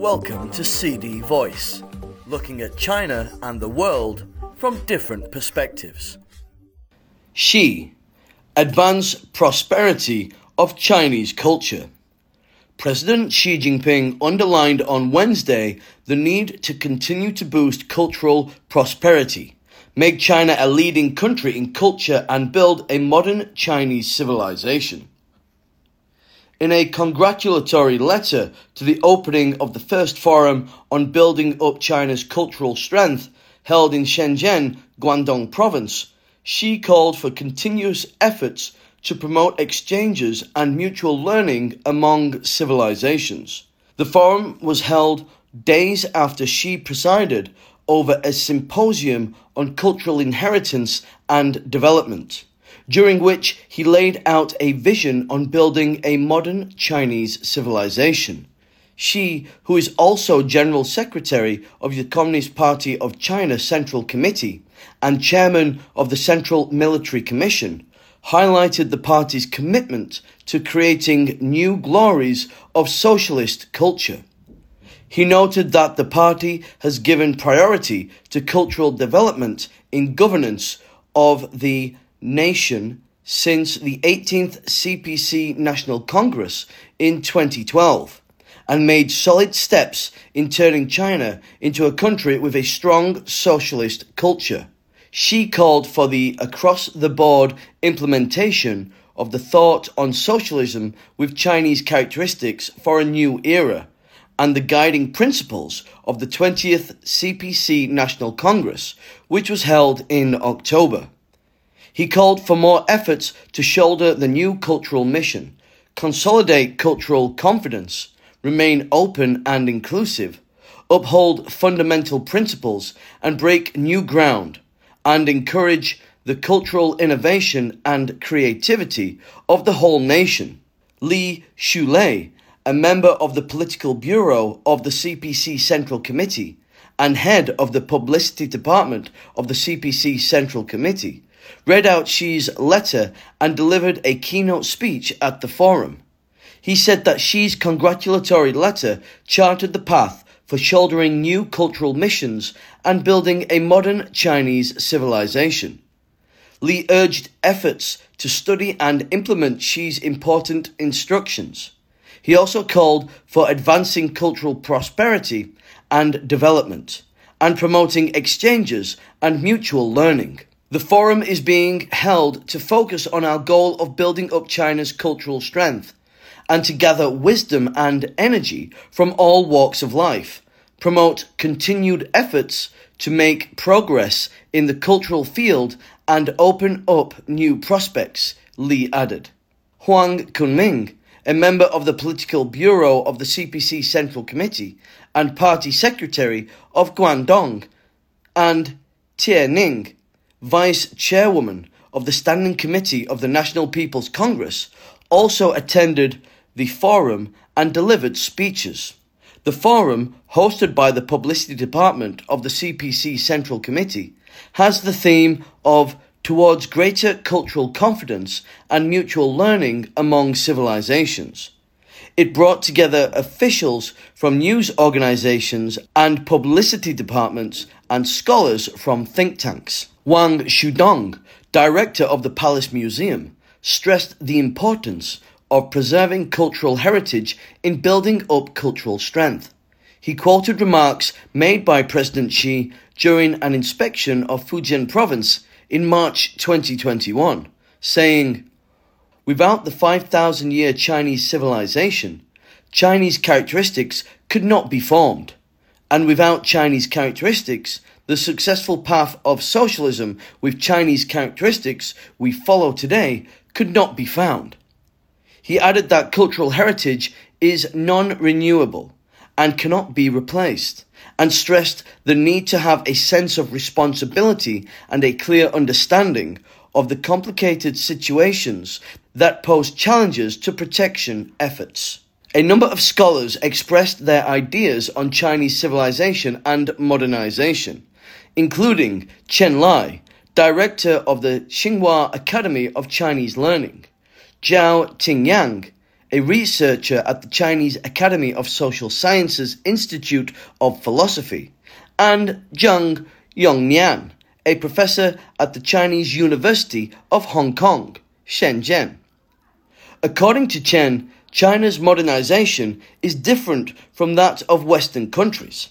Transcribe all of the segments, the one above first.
Welcome to CD Voice, looking at China and the world from different perspectives. Xi, advance prosperity of Chinese culture. President Xi Jinping underlined on Wednesday the need to continue to boost cultural prosperity, make China a leading country in culture, and build a modern Chinese civilization. In a congratulatory letter to the opening of the first forum on building up China's cultural strength held in Shenzhen, Guangdong province, Xi called for continuous efforts to promote exchanges and mutual learning among civilizations. The forum was held days after Xi presided over a symposium on cultural inheritance and development during which he laid out a vision on building a modern Chinese civilization. Xi, who is also General Secretary of the Communist Party of China Central Committee and Chairman of the Central Military Commission, highlighted the party's commitment to creating new glories of socialist culture. He noted that the party has given priority to cultural development in governance of the nation since the 18th CPC National Congress in 2012 and made solid steps in turning China into a country with a strong socialist culture. Xi called for the across the board implementation of the thought on socialism with Chinese characteristics for a new era and the guiding principles of the 20th CPC National Congress, which was held in October. He called for more efforts to shoulder the new cultural mission, consolidate cultural confidence, remain open and inclusive, uphold fundamental principles and break new ground, and encourage the cultural innovation and creativity of the whole nation. Li Shulei, a member of the political bureau of the CPC Central Committee and head of the publicity department of the CPC Central Committee, read out Xi's letter and delivered a keynote speech at the forum. He said that Xi's congratulatory letter charted the path for shouldering new cultural missions and building a modern Chinese civilization. Li urged efforts to study and implement Xi's important instructions. He also called for advancing cultural prosperity and development and promoting exchanges and mutual learning. The forum is being held to focus on our goal of building up China's cultural strength and to gather wisdom and energy from all walks of life, promote continued efforts to make progress in the cultural field and open up new prospects, Li added. Huang Kunming, a member of the political bureau of the CPC Central Committee and party secretary of Guangdong, and Tie Ning, vice chairwoman of the Standing Committee of the National People's Congress, also attended the forum and delivered speeches. The forum, hosted by the Publicity Department of the CPC Central Committee, has the theme of Towards Greater Cultural Confidence and Mutual Learning Among Civilizations. It brought together officials from news organizations and publicity departments and scholars from think tanks. Wang Xudong, director of the Palace Museum, stressed the importance of preserving cultural heritage in building up cultural strength. He quoted remarks made by President Xi during an inspection of Fujian province in March 2021, saying, Without the 5,000 year Chinese civilization, Chinese characteristics could not be formed. And without Chinese characteristics, the successful path of socialism with Chinese characteristics we follow today could not be found. He added that cultural heritage is non renewable and cannot be replaced, and stressed the need to have a sense of responsibility and a clear understanding of the complicated situations that pose challenges to protection efforts. A number of scholars expressed their ideas on Chinese civilization and modernization including Chen Lai, director of the Tsinghua Academy of Chinese Learning, Zhao Tingyang, a researcher at the Chinese Academy of Social Sciences Institute of Philosophy, and Zheng Yongnian, a professor at the Chinese University of Hong Kong, Shenzhen. According to Chen, China's modernization is different from that of Western countries.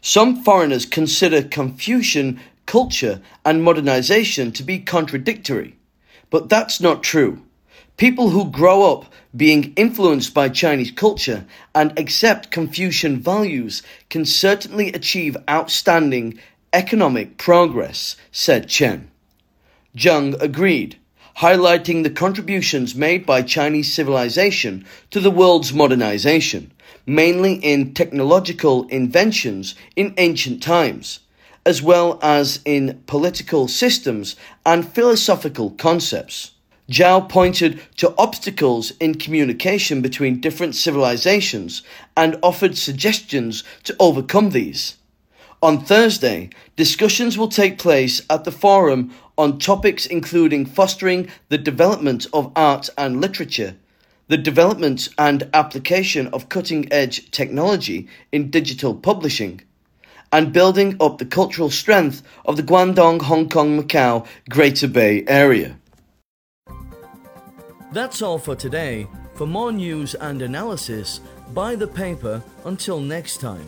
Some foreigners consider Confucian culture and modernization to be contradictory, but that's not true. People who grow up being influenced by Chinese culture and accept Confucian values can certainly achieve outstanding economic progress, said Chen. Zheng agreed, highlighting the contributions made by Chinese civilization to the world's modernization, mainly in technological inventions in ancient times, as well as in political systems and philosophical concepts. Zhao pointed to obstacles in communication between different civilizations and offered suggestions to overcome these. On Thursday, discussions will take place at the forum on topics including fostering the development of art and literature, the development and application of cutting edge technology in digital publishing, and building up the cultural strength of the Guangdong, Hong Kong, Macau Greater Bay Area. That's all for today. For more news and analysis, buy the paper. Until next time.